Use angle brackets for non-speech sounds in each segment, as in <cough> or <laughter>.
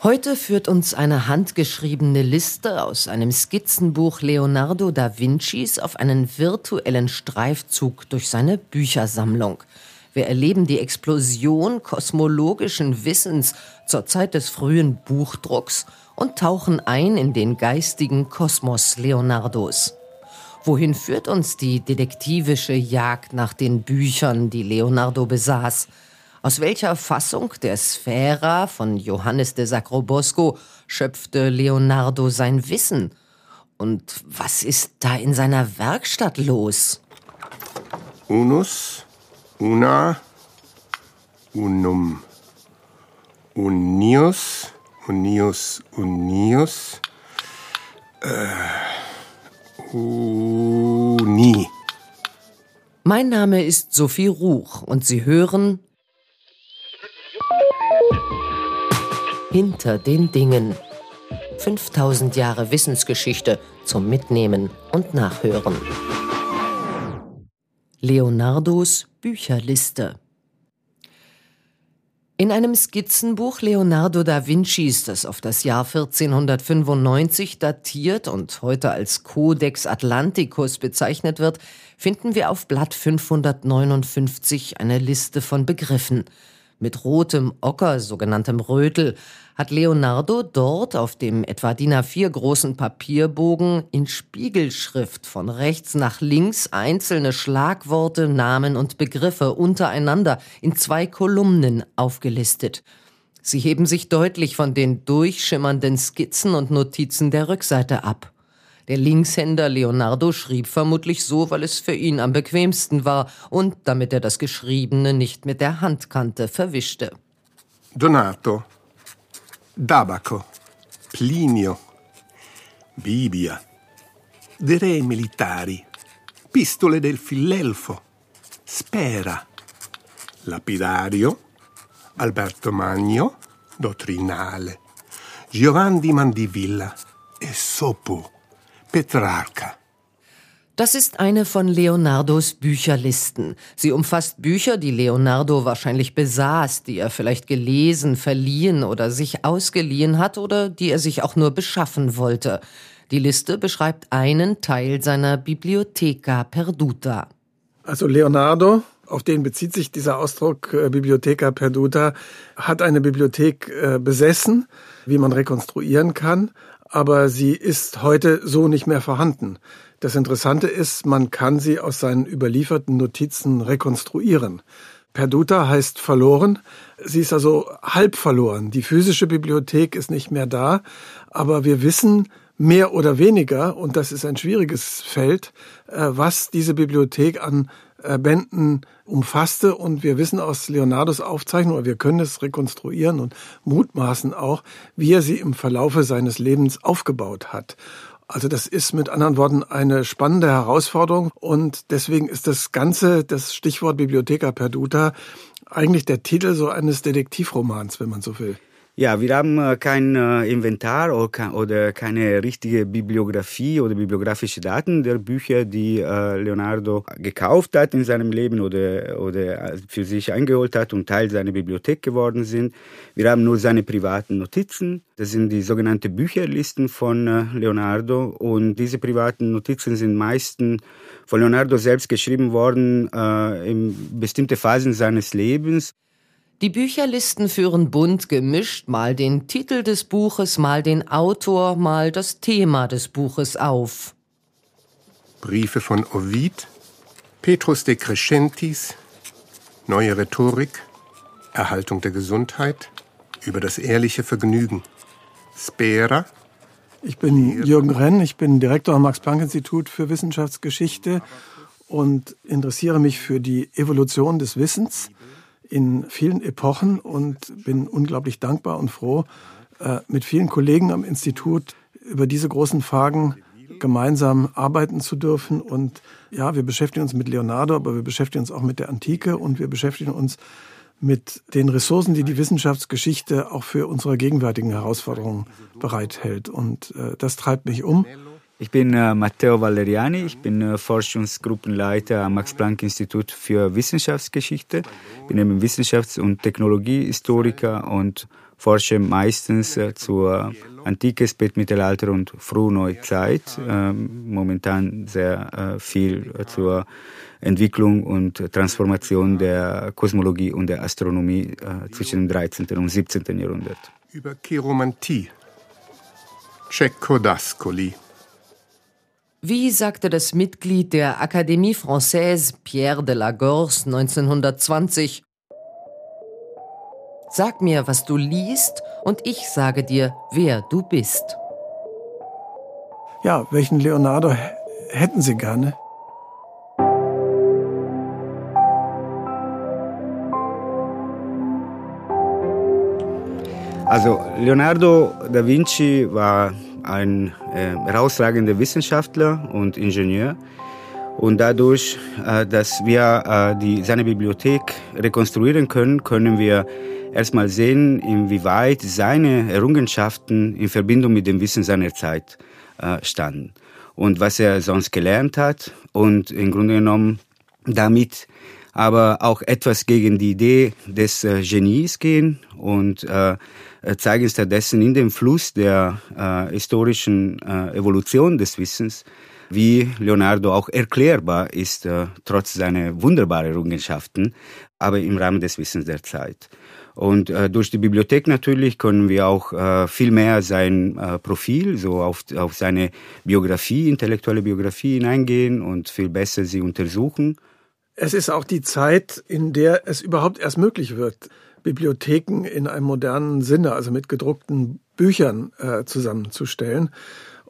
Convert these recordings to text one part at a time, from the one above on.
Heute führt uns eine handgeschriebene Liste aus einem Skizzenbuch Leonardo da Vincis auf einen virtuellen Streifzug durch seine Büchersammlung. Wir erleben die Explosion kosmologischen Wissens zur Zeit des frühen Buchdrucks und tauchen ein in den geistigen Kosmos Leonardos. Wohin führt uns die detektivische Jagd nach den Büchern, die Leonardo besaß? Aus welcher Fassung der Sphära von Johannes de Sacrobosco schöpfte Leonardo sein Wissen? Und was ist da in seiner Werkstatt los? Unus, una, unum, unius, unius, unius, äh, uni. Mein Name ist Sophie Ruch und Sie hören Hinter den Dingen. 5000 Jahre Wissensgeschichte zum Mitnehmen und Nachhören. Leonardos Bücherliste. In einem Skizzenbuch Leonardo da Vincis, das auf das Jahr 1495 datiert und heute als Codex Atlanticus bezeichnet wird, finden wir auf Blatt 559 eine Liste von Begriffen. Mit rotem Ocker, sogenanntem Rötel, hat Leonardo dort auf dem etwa DIN A4 großen Papierbogen in Spiegelschrift von rechts nach links einzelne Schlagworte, Namen und Begriffe untereinander in zwei Kolumnen aufgelistet. Sie heben sich deutlich von den durchschimmernden Skizzen und Notizen der Rückseite ab. Der Linkshänder Leonardo schrieb vermutlich so, weil es für ihn am bequemsten war und damit er das Geschriebene nicht mit der Handkante verwischte. Donato, Dabaco, Plinio, Bibia, De Re Militari, Pistole del Filelfo, Spera, Lapidario, Alberto Magno, Dottrinale, Giovanni Mandivilla. E Sopu. Petrarca. Das ist eine von Leonardos Bücherlisten. Sie umfasst Bücher, die Leonardo wahrscheinlich besaß, die er vielleicht gelesen, verliehen oder sich ausgeliehen hat oder die er sich auch nur beschaffen wollte. Die Liste beschreibt einen Teil seiner Bibliotheca Perduta. Also Leonardo, auf den bezieht sich dieser Ausdruck äh, Bibliotheca Perduta, hat eine Bibliothek äh, besessen, wie man rekonstruieren kann aber sie ist heute so nicht mehr vorhanden. Das Interessante ist, man kann sie aus seinen überlieferten Notizen rekonstruieren. Perduta heißt verloren. Sie ist also halb verloren. Die physische Bibliothek ist nicht mehr da, aber wir wissen mehr oder weniger, und das ist ein schwieriges Feld, äh, was diese Bibliothek an Bänden umfasste. Und wir wissen aus Leonardos Aufzeichnung, wir können es rekonstruieren und mutmaßen auch, wie er sie im Verlaufe seines Lebens aufgebaut hat. Also das ist mit anderen Worten eine spannende Herausforderung und deswegen ist das Ganze, das Stichwort Bibliotheca Perduta, eigentlich der Titel so eines Detektivromans, wenn man so will. Ja, wir haben äh, kein äh, Inventar oder keine richtige Bibliografie oder bibliografische Daten der Bücher, die äh, Leonardo gekauft hat in seinem Leben oder, oder für sich eingeholt hat und Teil seiner Bibliothek geworden sind. Wir haben nur seine privaten Notizen. Das sind die sogenannten Bücherlisten von Leonardo und diese privaten Notizen sind meistens von Leonardo selbst geschrieben worden in bestimmte Phasen seines Lebens. Die Bücherlisten führen bunt gemischt mal den Titel des Buches, mal den Autor, mal das Thema des Buches auf. Briefe von Ovid, Petrus de Crescentis, Neue Rhetorik, Erhaltung der Gesundheit, über das ehrliche Vergnügen, Spera. Ich bin Jürgen Renn, ich bin Direktor am Max-Planck-Institut für Wissenschaftsgeschichte und interessiere mich für die Evolution des Wissens in vielen Epochen und bin unglaublich dankbar und froh, äh, mit vielen Kollegen am Institut über diese großen Fragen gemeinsam arbeiten zu dürfen. Und ja, wir beschäftigen uns mit Leonardo, aber wir beschäftigen uns auch mit der Antike und wir beschäftigen uns mit den Ressourcen, die die Wissenschaftsgeschichte auch für unsere gegenwärtigen Herausforderungen bereithält. Und äh, das treibt mich um. Ich bin äh, Matteo Valeriani, ich bin äh, Forschungsgruppenleiter am Max-Planck-Institut für Wissenschaftsgeschichte. Ich bin eben Wissenschafts- und Technologiehistoriker und forsche meistens äh, zur Antike, Spätmittelalter und Frühneuzeit. Ähm, momentan sehr äh, viel zur Entwicklung und Transformation der Kosmologie und der Astronomie äh, zwischen dem 13. und 17. Jahrhundert. Über Chiromantie. Cecco d'Ascoli. Wie sagte das Mitglied der Académie Française Pierre de la Gorce 1920, Sag mir, was du liest, und ich sage dir, wer du bist. Ja, welchen Leonardo hätten Sie gerne? Also Leonardo da Vinci war ein äh, herausragender Wissenschaftler und Ingenieur. Und dadurch, äh, dass wir äh, die, seine Bibliothek rekonstruieren können, können wir erstmal sehen, inwieweit seine Errungenschaften in Verbindung mit dem Wissen seiner Zeit äh, standen. Und was er sonst gelernt hat und im Grunde genommen damit aber auch etwas gegen die Idee des äh, Genies gehen und äh, zeigen stattdessen in dem Fluss der äh, historischen äh, Evolution des Wissens, wie Leonardo auch erklärbar ist, äh, trotz seiner wunderbaren Errungenschaften, aber im Rahmen des Wissens der Zeit. Und äh, durch die Bibliothek natürlich können wir auch äh, viel mehr sein äh, Profil, so auf, auf seine Biografie, intellektuelle Biografie hineingehen und viel besser sie untersuchen. Es ist auch die Zeit, in der es überhaupt erst möglich wird, Bibliotheken in einem modernen Sinne, also mit gedruckten Büchern äh, zusammenzustellen.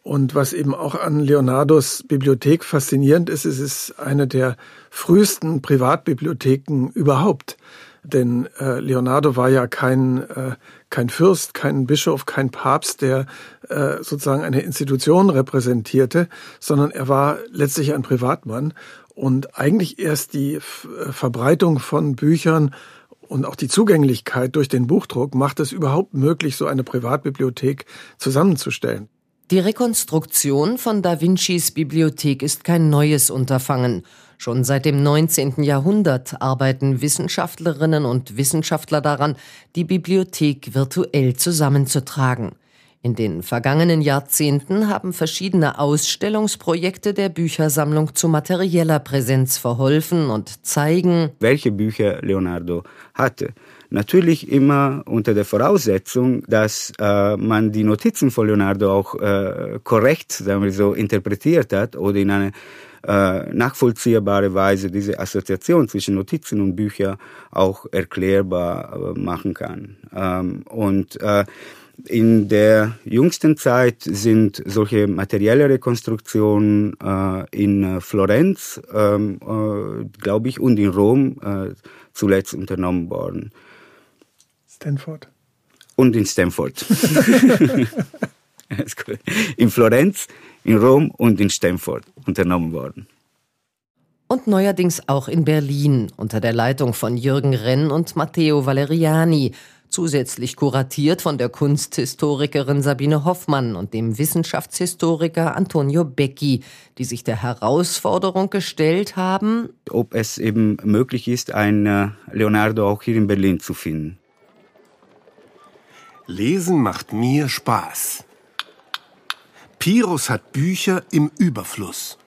Und was eben auch an Leonardos Bibliothek faszinierend ist, es ist eine der frühesten Privatbibliotheken überhaupt. Denn äh, Leonardo war ja kein, äh, kein Fürst, kein Bischof, kein Papst, der äh, sozusagen eine Institution repräsentierte, sondern er war letztlich ein Privatmann. Und eigentlich erst die äh, Verbreitung von Büchern und auch die Zugänglichkeit durch den Buchdruck macht es überhaupt möglich, so eine Privatbibliothek zusammenzustellen. Die Rekonstruktion von Da Vincis Bibliothek ist kein neues Unterfangen. Schon seit dem 19. Jahrhundert arbeiten Wissenschaftlerinnen und Wissenschaftler daran, die Bibliothek virtuell zusammenzutragen. In den vergangenen Jahrzehnten haben verschiedene Ausstellungsprojekte der Büchersammlung zu materieller Präsenz verholfen und zeigen, welche Bücher Leonardo hatte. Natürlich immer unter der Voraussetzung, dass äh, man die Notizen von Leonardo auch äh, korrekt, sagen wir so, interpretiert hat oder in eine äh, nachvollziehbare Weise diese Assoziation zwischen Notizen und Büchern auch erklärbar äh, machen kann. Ähm, und äh, in der jüngsten Zeit sind solche materielle Rekonstruktionen äh, in Florenz, ähm, äh, glaube ich, und in Rom äh, zuletzt unternommen worden. Stanford. Und in Stanford. <laughs> in Florenz, in Rom und in Stanford unternommen worden. Und neuerdings auch in Berlin unter der Leitung von Jürgen Renn und Matteo Valeriani zusätzlich kuratiert von der Kunsthistorikerin Sabine Hoffmann und dem Wissenschaftshistoriker Antonio Becchi, die sich der Herausforderung gestellt haben, ob es eben möglich ist, ein äh, Leonardo auch hier in Berlin zu finden. Lesen macht mir Spaß. Pirus hat Bücher im Überfluss.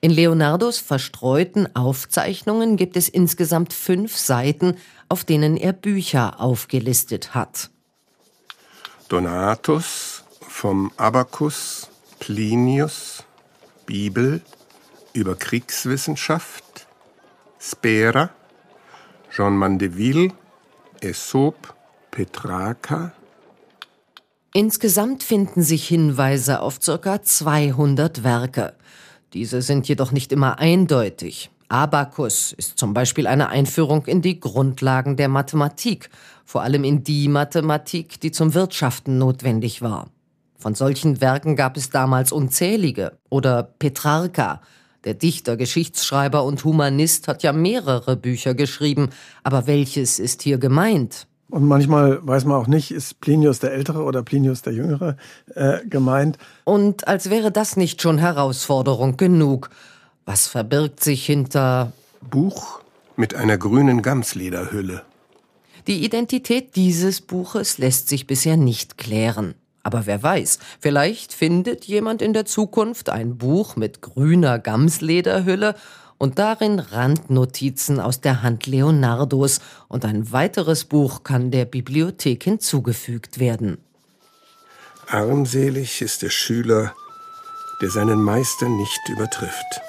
In Leonardos verstreuten Aufzeichnungen gibt es insgesamt fünf Seiten, auf denen er Bücher aufgelistet hat. Donatus vom Abacus, Plinius, Bibel über Kriegswissenschaft, Spera, Jean Mandeville, Aesop, Petrarca. Insgesamt finden sich Hinweise auf ca. 200 Werke. Diese sind jedoch nicht immer eindeutig. Abakus ist zum Beispiel eine Einführung in die Grundlagen der Mathematik, vor allem in die Mathematik, die zum Wirtschaften notwendig war. Von solchen Werken gab es damals unzählige. Oder Petrarca, der Dichter, Geschichtsschreiber und Humanist, hat ja mehrere Bücher geschrieben. Aber welches ist hier gemeint? Und manchmal weiß man auch nicht, ist Plinius der Ältere oder Plinius der Jüngere äh, gemeint. Und als wäre das nicht schon Herausforderung genug. Was verbirgt sich hinter Buch mit einer grünen Gamslederhülle? Die Identität dieses Buches lässt sich bisher nicht klären. Aber wer weiß, vielleicht findet jemand in der Zukunft ein Buch mit grüner Gamslederhülle und darin Randnotizen aus der Hand Leonardos und ein weiteres Buch kann der Bibliothek hinzugefügt werden. Armselig ist der Schüler, der seinen Meister nicht übertrifft.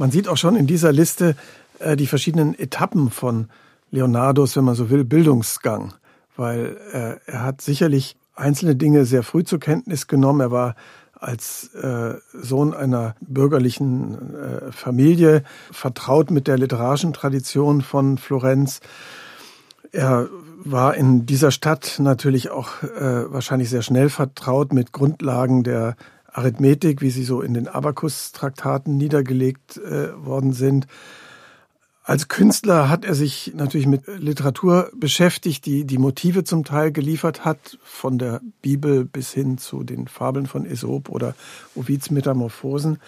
Man sieht auch schon in dieser Liste äh, die verschiedenen Etappen von Leonardos, wenn man so will, Bildungsgang, weil äh, er hat sicherlich einzelne Dinge sehr früh zur Kenntnis genommen. Er war als äh, Sohn einer bürgerlichen äh, Familie vertraut mit der literarischen Tradition von Florenz. Er war in dieser Stadt natürlich auch äh, wahrscheinlich sehr schnell vertraut mit Grundlagen der Arithmetik, wie sie so in den Abakus-Traktaten niedergelegt äh, worden sind. Als Künstler hat er sich natürlich mit Literatur beschäftigt, die die Motive zum Teil geliefert hat, von der Bibel bis hin zu den Fabeln von Aesop oder Ovids Metamorphosen.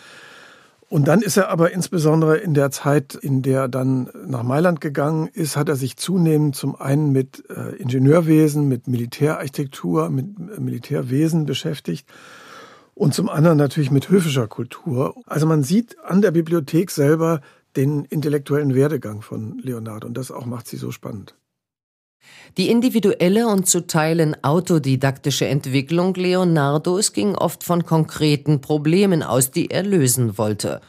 Und dann ist er aber insbesondere in der Zeit, in der er dann nach Mailand gegangen ist, hat er sich zunehmend zum einen mit äh, Ingenieurwesen, mit Militärarchitektur, mit Militärwesen beschäftigt und zum anderen natürlich mit höfischer Kultur. Also man sieht an der Bibliothek selber den intellektuellen Werdegang von Leonardo und das auch macht sie so spannend. Die individuelle und zu Teilen autodidaktische Entwicklung Leonardos ging oft von konkreten Problemen aus, die er lösen wollte.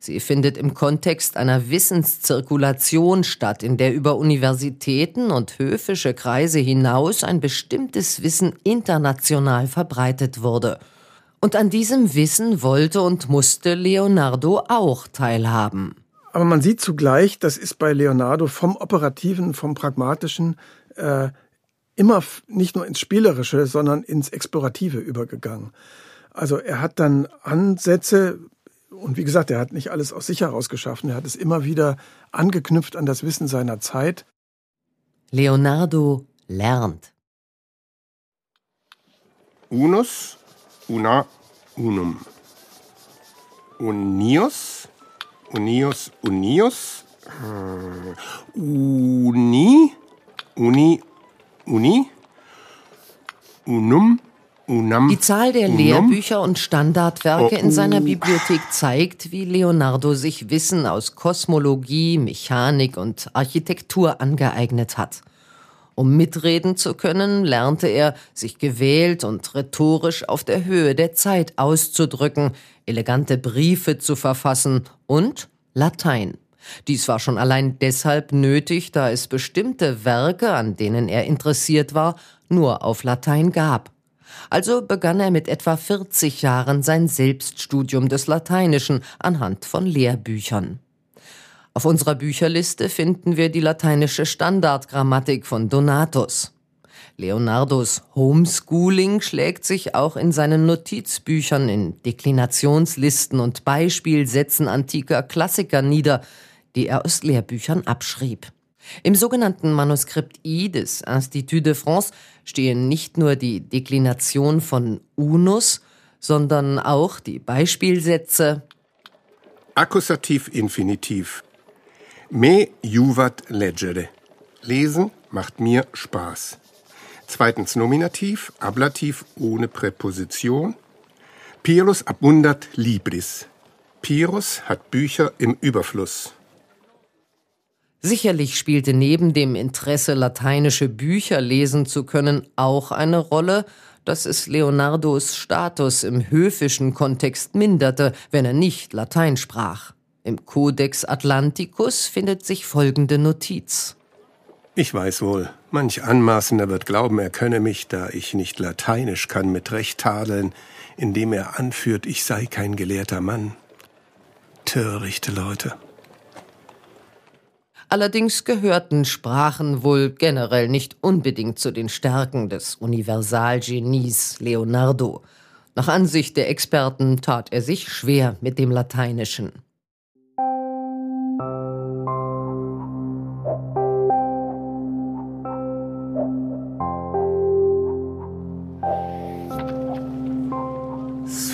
Sie findet im Kontext einer Wissenszirkulation statt, in der über Universitäten und höfische Kreise hinaus ein bestimmtes Wissen international verbreitet wurde. Und an diesem Wissen wollte und musste Leonardo auch teilhaben. Aber man sieht zugleich, das ist bei Leonardo vom Operativen, vom Pragmatischen äh, immer nicht nur ins Spielerische, sondern ins Explorative übergegangen. Also er hat dann Ansätze, und wie gesagt, er hat nicht alles aus sich heraus geschaffen, er hat es immer wieder angeknüpft an das Wissen seiner Zeit. Leonardo lernt. Unus una unum. Unius, unius, unius, uni, uni, uni, unum, unam. Die Zahl der unum. Lehrbücher und Standardwerke Oh, in seiner uh. Bibliothek zeigt, wie Leonardo sich Wissen aus Kosmologie, Mechanik und Architektur angeeignet hat. Um mitreden zu können, lernte er, sich gewählt und rhetorisch auf der Höhe der Zeit auszudrücken, elegante Briefe zu verfassen und Latein. Dies war schon allein deshalb nötig, da es bestimmte Werke, an denen er interessiert war, nur auf Latein gab. Also begann er mit etwa 40 Jahren sein Selbststudium des Lateinischen anhand von Lehrbüchern. Auf unserer Bücherliste finden wir die lateinische Standardgrammatik von Donatus. Leonardos Homeschooling schlägt sich auch in seinen Notizbüchern, in Deklinationslisten und Beispielsätzen antiker Klassiker nieder, die er aus Lehrbüchern abschrieb. Im sogenannten Manuskript I des Institut de France stehen nicht nur die Deklination von Unus, sondern auch die Beispielsätze Akkusativ Infinitiv. Me juvat leggere. Lesen macht mir Spaß. Zweitens Nominativ, Ablativ ohne Präposition. Pirus abundat libris. Pirus hat Bücher im Überfluss. Sicherlich spielte neben dem Interesse, lateinische Bücher lesen zu können, auch eine Rolle, dass es Leonardos Status im höfischen Kontext minderte, wenn er nicht Latein sprach. Im Codex Atlanticus findet sich folgende Notiz. Ich weiß wohl, Manch Anmaßender wird glauben, er könne mich, da ich nicht Lateinisch kann, mit Recht tadeln, indem er anführt, ich sei kein gelehrter Mann. Törichte Leute. Allerdings gehörten Sprachen wohl generell nicht unbedingt zu den Stärken des Universalgenies Leonardo. Nach Ansicht der Experten tat er sich schwer mit dem Lateinischen.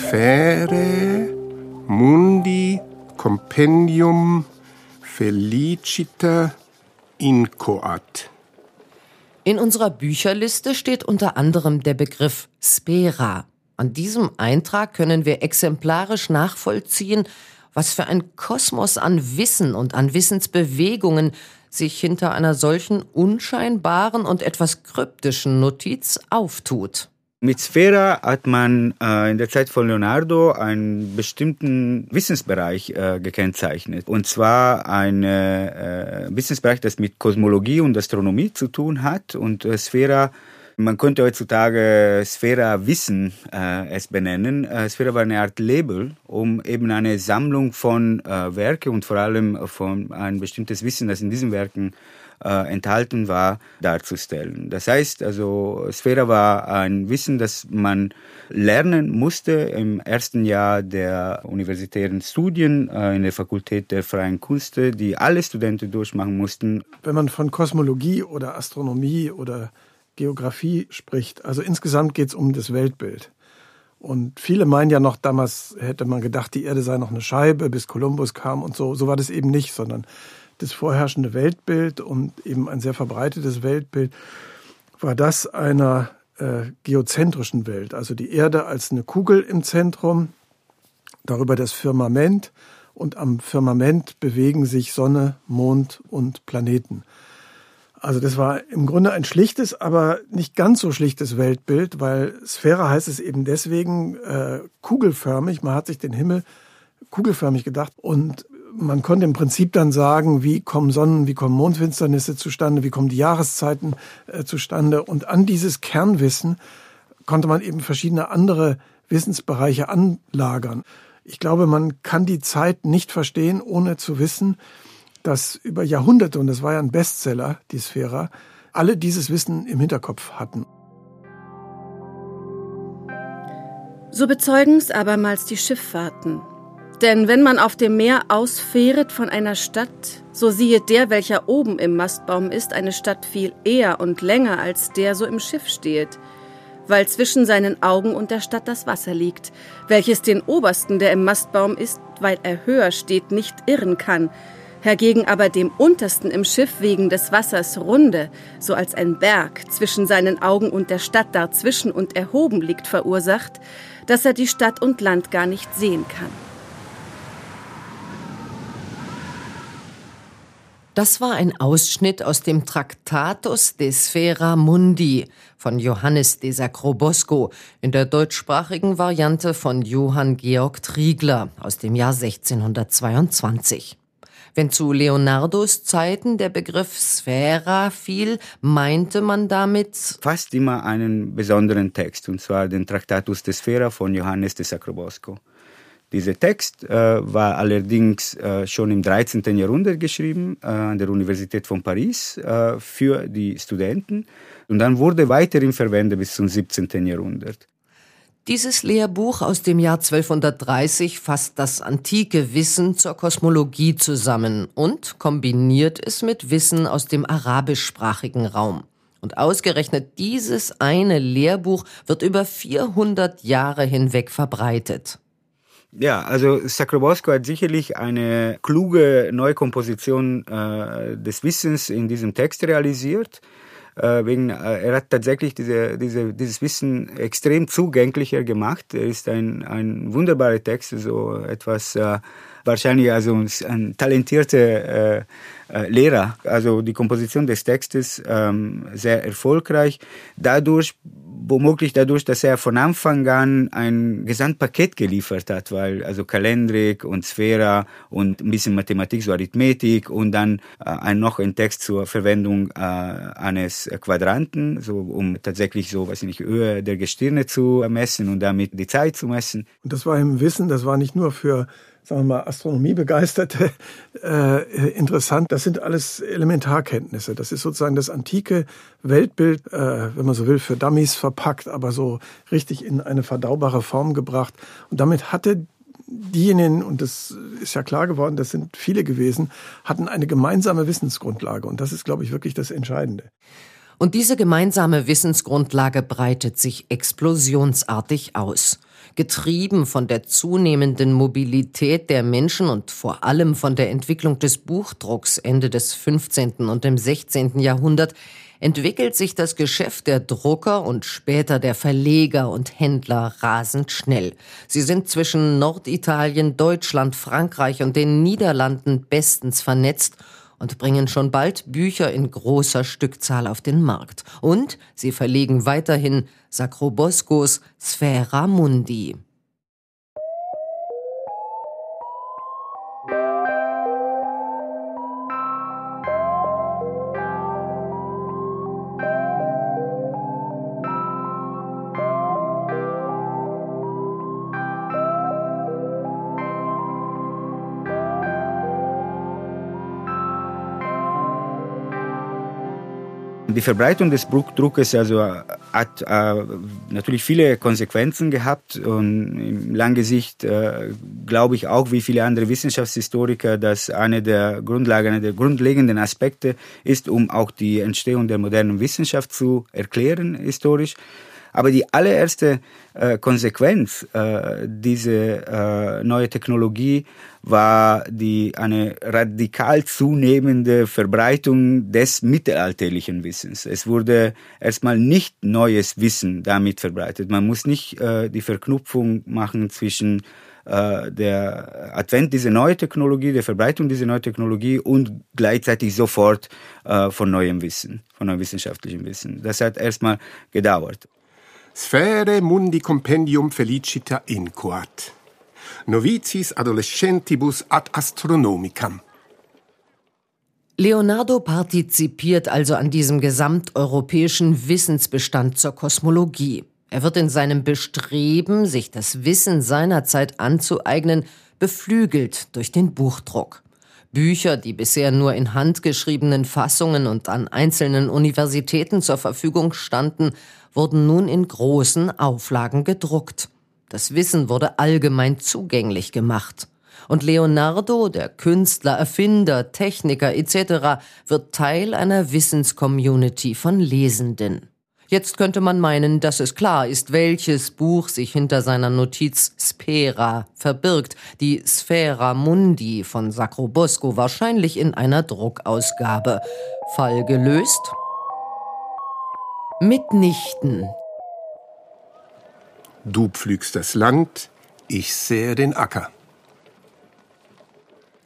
Sphäre mundi compendium felicita incoat. In unserer Bücherliste steht unter anderem der Begriff Spera. An diesem Eintrag können wir exemplarisch nachvollziehen, was für ein Kosmos an Wissen und an Wissensbewegungen sich hinter einer solchen unscheinbaren und etwas kryptischen Notiz auftut. Mit Sphära hat man äh, in der Zeit von Leonardo einen bestimmten Wissensbereich äh, gekennzeichnet. Und zwar ein äh, Wissensbereich, das mit Kosmologie und Astronomie zu tun hat. Und äh, Sphära man könnte heutzutage Sphära Wissen äh, es benennen. Äh, Sphära war eine Art Label, um eben eine Sammlung von äh, Werke und vor allem von ein bestimmtes Wissen, das in diesen Werken äh, enthalten war, darzustellen. Das heißt also, Sphära war ein Wissen, das man lernen musste im ersten Jahr der universitären Studien äh, in der Fakultät der freien Künste, die alle Studenten durchmachen mussten. Wenn man von Kosmologie oder Astronomie oder Geografie spricht, also insgesamt geht es um das Weltbild. Und viele meinen ja noch, damals hätte man gedacht, die Erde sei noch eine Scheibe, bis Kolumbus kam und so. So war das eben nicht, sondern das vorherrschende Weltbild und eben ein sehr verbreitetes Weltbild war das einer äh, geozentrischen Welt, also die Erde als eine Kugel im Zentrum, darüber das Firmament und am Firmament bewegen sich Sonne, Mond und Planeten. Also das war im Grunde ein schlichtes, aber nicht ganz so schlichtes Weltbild, weil Sphäre heißt es eben deswegen äh, kugelförmig. Man hat sich den Himmel kugelförmig gedacht und man konnte im Prinzip dann sagen, wie kommen Sonnen, wie kommen Mondfinsternisse zustande, wie kommen die Jahreszeiten äh, zustande. Und an dieses Kernwissen konnte man eben verschiedene andere Wissensbereiche anlagern. Ich glaube, man kann die Zeit nicht verstehen, ohne zu wissen, dass über Jahrhunderte, und das war ja ein Bestseller, die Sphäre, alle dieses Wissen im Hinterkopf hatten. So bezeugen's abermals die Schifffahrten, denn wenn man auf dem Meer ausfähret von einer Stadt, so siehet der, welcher oben im Mastbaum ist, eine Stadt viel eher und länger als der so im Schiff steht, weil zwischen seinen Augen und der Stadt das Wasser liegt, welches den obersten, der im Mastbaum ist, weil er höher steht, nicht irren kann, hergegen aber dem untersten im Schiff wegen des Wassers runde, so als ein Berg zwischen seinen Augen und der Stadt dazwischen und erhoben liegt, verursacht, dass er die Stadt und Land gar nicht sehen kann. Das war ein Ausschnitt aus dem Tractatus de Sphera Mundi von Johannes de Sacrobosco in der deutschsprachigen Variante von Johann Georg Triegler aus dem Jahr 1622. Wenn zu Leonardos Zeiten der Begriff Sphära fiel, meinte man damit fast immer einen besonderen Text, und zwar den Tractatus de Sphära von Johannes de Sacrobosco. Dieser Text äh, war allerdings äh, schon im 13. Jahrhundert geschrieben äh, an der Universität von Paris äh, für die Studenten und dann wurde weiterhin verwendet bis zum 17. Jahrhundert. Dieses Lehrbuch aus dem Jahr 1230 fasst das antike Wissen zur Kosmologie zusammen und kombiniert es mit Wissen aus dem arabischsprachigen Raum. Und ausgerechnet dieses eine Lehrbuch wird über 400 Jahre hinweg verbreitet. Ja, also Sacrobosco hat sicherlich eine kluge Neukomposition äh, des Wissens in diesem Text realisiert. Äh, wegen, äh, er hat tatsächlich diese, diese, dieses Wissen extrem zugänglicher gemacht. Er ist ein, ein wunderbarer Text, so etwas äh, wahrscheinlich also ein talentierter äh, äh, Lehrer. Also die Komposition des Textes ähm, sehr erfolgreich. Dadurch womöglich dadurch, dass er von Anfang an ein Gesamtpaket geliefert hat, weil also Kalendrik und Sphära und ein bisschen Mathematik, so Arithmetik und dann äh, ein, noch ein Text zur Verwendung äh, eines Quadranten, so um tatsächlich so, weiß ich nicht, Höhe der Gestirne zu messen und damit die Zeit zu messen. Und das war im Wissen, das war nicht nur für sagen wir mal, Astronomiebegeisterte <laughs> äh, interessant. Das sind alles Elementarkenntnisse. Das ist sozusagen das antike Weltbild, äh, wenn man so will, für Dummies verpackt, aber so richtig in eine verdaubare Form gebracht. Und damit hatte diejenigen, und das ist ja klar geworden, das sind viele gewesen, hatten eine gemeinsame Wissensgrundlage. Und das ist, glaube ich, wirklich das Entscheidende. Und diese gemeinsame Wissensgrundlage breitet sich explosionsartig aus. Getrieben von der zunehmenden Mobilität der Menschen und vor allem von der Entwicklung des Buchdrucks Ende des 15. und im 16. Jahrhundert entwickelt sich das Geschäft der Drucker und später der Verleger und Händler rasend schnell. Sie sind zwischen Norditalien, Deutschland, Frankreich und den Niederlanden bestens vernetzt und bringen schon bald Bücher in großer Stückzahl auf den Markt. Und sie verlegen weiterhin Sacroboscos Sphera Mundi. Die Verbreitung des Buchdruckes also hat äh, natürlich viele Konsequenzen gehabt und im lange Sicht äh, glaube ich auch wie viele andere Wissenschaftshistoriker, dass eine der Grundlagen, eine der grundlegenden Aspekte ist, um auch die Entstehung der modernen Wissenschaft zu erklären historisch. Aber die allererste äh, Konsequenz äh, dieser äh, neue Technologie war die eine radikal zunehmende Verbreitung des mittelalterlichen Wissens. Es wurde erstmal nicht neues Wissen damit verbreitet. Man muss nicht äh, die Verknüpfung machen zwischen äh, der Advent dieser neuen Technologie, der Verbreitung dieser neuen Technologie und gleichzeitig sofort äh, von neuem Wissen, von neuem wissenschaftlichem Wissen. Das hat erstmal gedauert. Sphäre mundi compendium felicita inquat. Novicis adolescentibus ad astronomicam. Leonardo partizipiert also an diesem gesamteuropäischen Wissensbestand zur Kosmologie. Er wird in seinem Bestreben, sich das Wissen seiner Zeit anzueignen, beflügelt durch den Buchdruck. Bücher, die bisher nur in handgeschriebenen Fassungen und an einzelnen Universitäten zur Verfügung standen, wurden nun in großen Auflagen gedruckt. Das Wissen wurde allgemein zugänglich gemacht. Und Leonardo, der Künstler, Erfinder, Techniker etc., wird Teil einer Wissenscommunity von Lesenden. Jetzt könnte man meinen, dass es klar ist, welches Buch sich hinter seiner Notiz Spera verbirgt. Die Sphera Mundi von Sacrobosco wahrscheinlich in einer Druckausgabe. Fall gelöst? Mitnichten. Du pflügst das Land, ich sähe den Acker.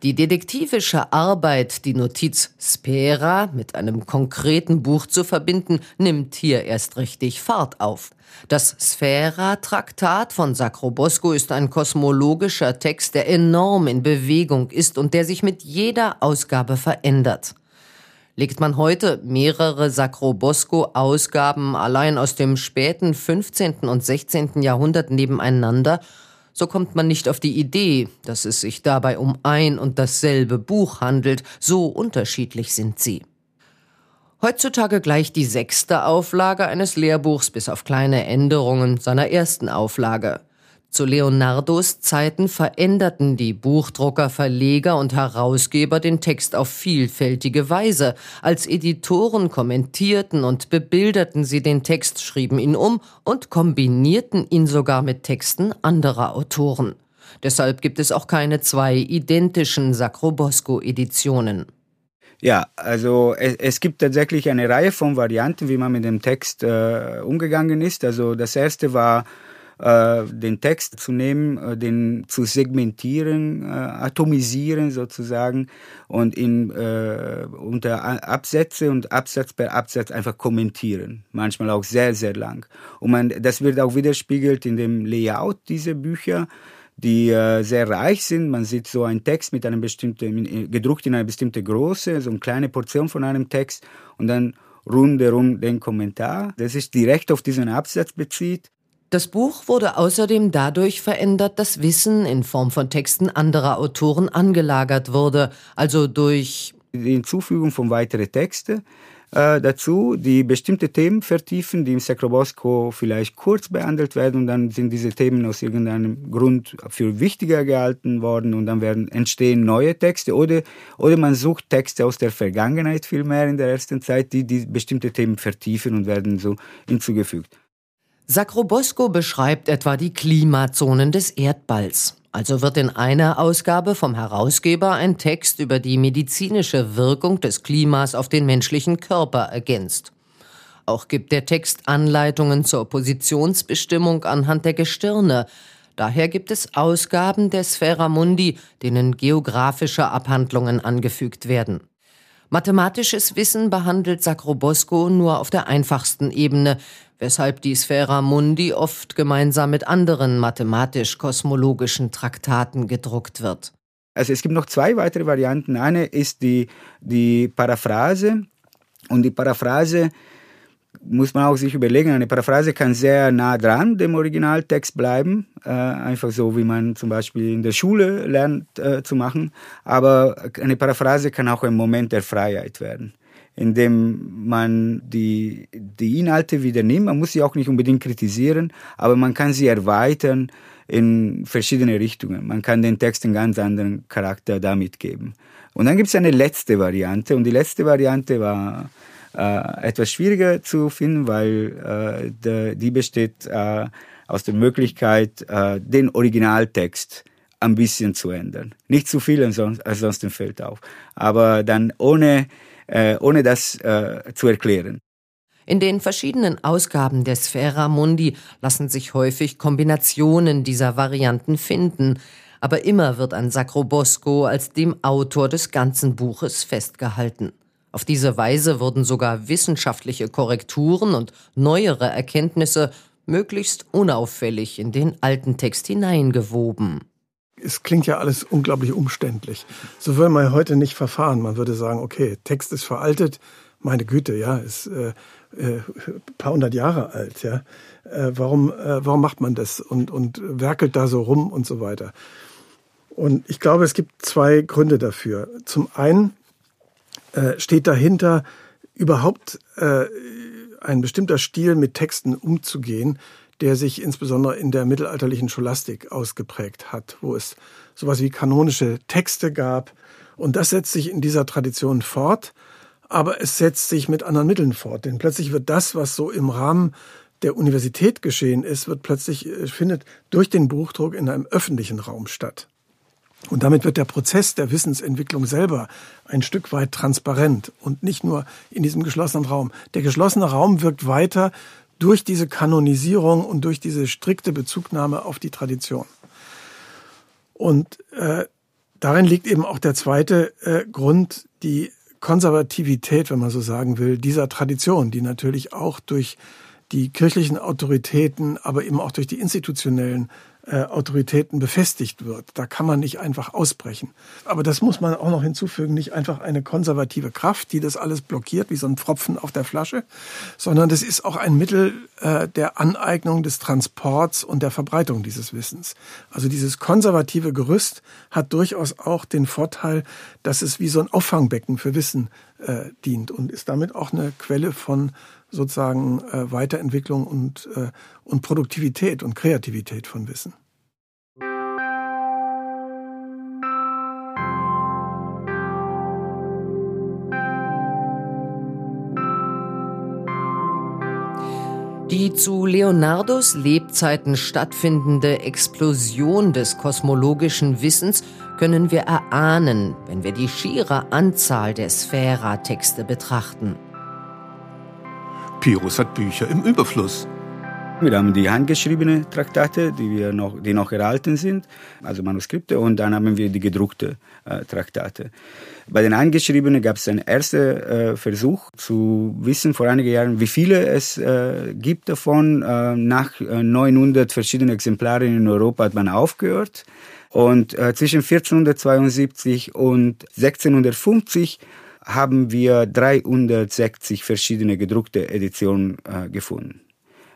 Die detektivische Arbeit, die Notiz Spera mit einem konkreten Buch zu verbinden, nimmt hier erst richtig Fahrt auf. Das Sphära-Traktat von Sacrobosco ist ein kosmologischer Text, der enorm in Bewegung ist und der sich mit jeder Ausgabe verändert. Legt man heute mehrere Sacrobosco-Ausgaben allein aus dem späten 15. und 16. Jahrhundert nebeneinander, so kommt man nicht auf die Idee, dass es sich dabei um ein und dasselbe Buch handelt, so unterschiedlich sind sie. Heutzutage gleicht die sechste Auflage eines Lehrbuchs bis auf kleine Änderungen seiner ersten Auflage. Zu Leonardos Zeiten veränderten die Buchdrucker, Verleger und Herausgeber den Text auf vielfältige Weise. Als Editoren kommentierten und bebilderten sie den Text, schrieben ihn um und kombinierten ihn sogar mit Texten anderer Autoren. Deshalb gibt es auch keine zwei identischen Sacrobosco-Editionen. Ja, also es, es, gibt tatsächlich eine Reihe von Varianten, wie man mit dem Text äh, umgegangen ist. Also das erste war äh, den Text zu nehmen, äh, den zu segmentieren, äh, atomisieren sozusagen und in äh, unter Absätze und Absatz per Absatz einfach kommentieren. Manchmal auch sehr, sehr lang. Und man, das wird auch widerspiegelt in dem Layout dieser Bücher die äh, sehr reich sind. Man sieht so einen Text mit einem bestimmten, gedruckt in einer bestimmten Größe, so eine kleine Portion von einem Text und dann rundherum den Kommentar, der sich direkt auf diesen Absatz bezieht. Das Buch wurde außerdem dadurch verändert, dass Wissen in Form von Texten anderer Autoren angelagert wurde, also durch die Hinzufügung von weiteren Texten äh, dazu, die bestimmte Themen vertiefen, die im Sacrobosco vielleicht kurz behandelt werden und dann sind diese Themen aus irgendeinem Grund für wichtiger gehalten worden und dann werden entstehen neue Texte oder, oder man sucht Texte aus der Vergangenheit vielmehr in der ersten Zeit, die, die bestimmte Themen vertiefen und werden so hinzugefügt. Sacrobosco beschreibt etwa die Klimazonen des Erdballs. Also wird in einer Ausgabe vom Herausgeber ein Text über die medizinische Wirkung des Klimas auf den menschlichen Körper ergänzt. Auch gibt der Text Anleitungen zur Positionsbestimmung anhand der Gestirne. Daher gibt es Ausgaben der Sphera Mundi, denen geografische Abhandlungen angefügt werden. Mathematisches Wissen behandelt Sacrobosco nur auf der einfachsten Ebene, weshalb die Sphera Mundi oft gemeinsam mit anderen mathematisch-kosmologischen Traktaten gedruckt wird. Also es gibt noch zwei weitere Varianten. Eine ist die, die Paraphrase. Und die Paraphrase muss man auch sich überlegen, eine Paraphrase kann sehr nah dran dem Originaltext bleiben, äh, einfach so wie man zum Beispiel in der Schule lernt äh, zu machen. Aber eine Paraphrase kann auch ein Moment der Freiheit werden, indem man die, die Inhalte wieder nimmt. Man muss sie auch nicht unbedingt kritisieren, aber man kann sie erweitern in verschiedene Richtungen. Man kann den Text einen ganz anderen Charakter damit geben. Und dann gibt es eine letzte Variante und die letzte Variante war äh, etwas schwieriger zu finden, weil äh, de, die besteht äh, aus der Möglichkeit, äh, den Originaltext ein bisschen zu ändern. Nicht zu viel, ansonsten fällt auf. Aber dann ohne, äh, ohne das äh, zu erklären. In den verschiedenen Ausgaben der Sphera Mundi lassen sich häufig Kombinationen dieser Varianten finden, aber immer wird an Sacrobosco als dem Autor des ganzen Buches festgehalten. Auf diese Weise wurden sogar wissenschaftliche Korrekturen und neuere Erkenntnisse möglichst unauffällig in den alten Text hineingewoben. Es klingt ja alles unglaublich umständlich. So würde man heute nicht verfahren. Man würde sagen, okay, Text ist veraltet, meine Güte, ja, ist äh, äh, paar hundert Jahre alt, ja. Äh, warum, äh, warum macht man das und, und werkelt da so rum und so weiter? Und ich glaube, es gibt zwei Gründe dafür. Zum einen äh, steht dahinter, überhaupt äh, ein bestimmter Stil mit Texten umzugehen, der sich insbesondere in der mittelalterlichen Scholastik ausgeprägt hat, wo es sowas wie kanonische Texte gab. Und das setzt sich in dieser Tradition fort, aber es setzt sich mit anderen Mitteln fort. Denn plötzlich wird das, was so im Rahmen der Universität geschehen ist, wird plötzlich, äh, findet durch den Buchdruck in einem öffentlichen Raum statt. Und damit wird der Prozess der Wissensentwicklung selber ein Stück weit transparent und nicht nur in diesem geschlossenen Raum. Der geschlossene Raum wirkt weiter durch diese Kanonisierung und durch diese strikte Bezugnahme auf die Tradition. Und äh, darin liegt eben auch der zweite äh, Grund, die Konservativität, wenn man so sagen will, dieser Tradition, die natürlich auch durch die kirchlichen Autoritäten, aber eben auch durch die institutionellen äh, Autoritäten befestigt wird. Da kann man nicht einfach ausbrechen. Aber das muss man auch noch hinzufügen, nicht einfach eine konservative Kraft, die das alles blockiert, wie so ein Pfropfen auf der Flasche, sondern das ist auch ein Mittel äh, der Aneignung, des Transports und der Verbreitung dieses Wissens. Also dieses konservative Gerüst hat durchaus auch den Vorteil, dass es wie so ein Auffangbecken für Wissen äh, dient und ist damit auch eine Quelle von sozusagen äh, Weiterentwicklung und, äh, und Produktivität und Kreativität von Wissen. Die zu Leonardos Lebzeiten stattfindende Explosion des kosmologischen Wissens können wir erahnen, wenn wir die schiere Anzahl der Sphära-Texte betrachten. Pyrrhus hat Bücher im Überfluss. Wir haben die handgeschriebene Traktate, die, wir noch, die noch erhalten sind, also Manuskripte, und dann haben wir die gedruckte äh, Traktate. Bei den handgeschriebenen gab es einen ersten äh, Versuch zu wissen vor einigen Jahren, wie viele es äh, gibt davon. Äh, nach 900 äh, verschiedenen Exemplaren in Europa hat man aufgehört. Und äh, zwischen 1472 und 1650 haben wir 360 verschiedene gedruckte Editionen äh, gefunden.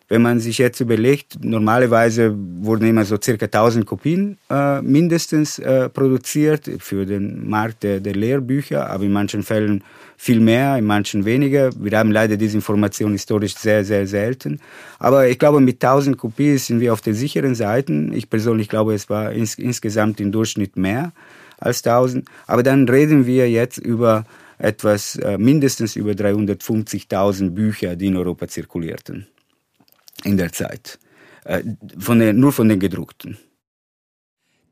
Wenn man sich jetzt überlegt, normalerweise wurden immer so circa 1000 Kopien äh, mindestens äh, produziert für den Markt der, der Lehrbücher, aber in manchen Fällen viel mehr, in manchen weniger. Wir haben leider diese Information historisch sehr, sehr selten. Aber ich glaube, mit 1000 Kopien sind wir auf der sicheren Seite. Ich persönlich glaube, es war ins, insgesamt im Durchschnitt mehr als 1000. Aber dann reden wir jetzt über etwas, äh, mindestens über 350.000 Bücher, die in Europa zirkulierten in der Zeit. Äh, von den, nur von den gedruckten.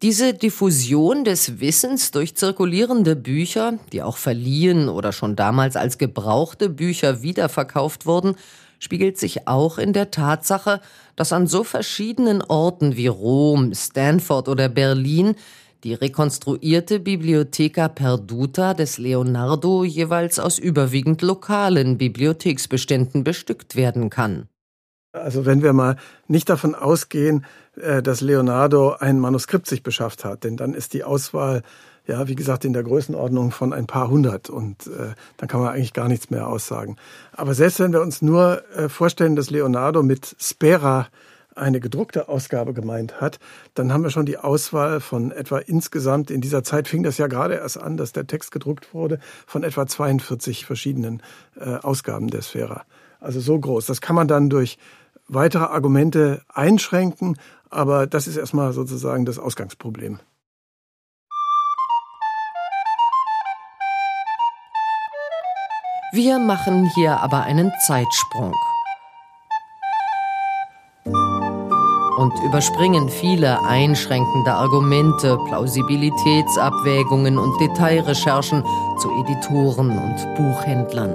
Diese Diffusion des Wissens durch zirkulierende Bücher, die auch verliehen oder schon damals als gebrauchte Bücher wiederverkauft wurden, spiegelt sich auch in der Tatsache, dass an so verschiedenen Orten wie Rom, Stanford oder Berlin die rekonstruierte Bibliotheca Perduta des Leonardo jeweils aus überwiegend lokalen Bibliotheksbeständen bestückt werden kann. Also wenn wir mal nicht davon ausgehen, äh, dass Leonardo ein Manuskript sich beschafft hat, denn dann ist die Auswahl, ja, wie gesagt, in der Größenordnung von ein paar hundert und äh, dann kann man eigentlich gar nichts mehr aussagen. Aber selbst wenn wir uns nur äh, vorstellen, dass Leonardo mit Spera eine gedruckte Ausgabe gemeint hat, dann haben wir schon die Auswahl von etwa insgesamt, in dieser Zeit fing das ja gerade erst an, dass der Text gedruckt wurde, von etwa 42 verschiedenen äh, Ausgaben der Sphäre. Also so groß. Das kann man dann durch weitere Argumente einschränken, aber das ist erstmal sozusagen das Ausgangsproblem. Wir machen hier aber einen Zeitsprung. Und überspringen viele einschränkende Argumente, Plausibilitätsabwägungen und Detailrecherchen zu Editoren und Buchhändlern.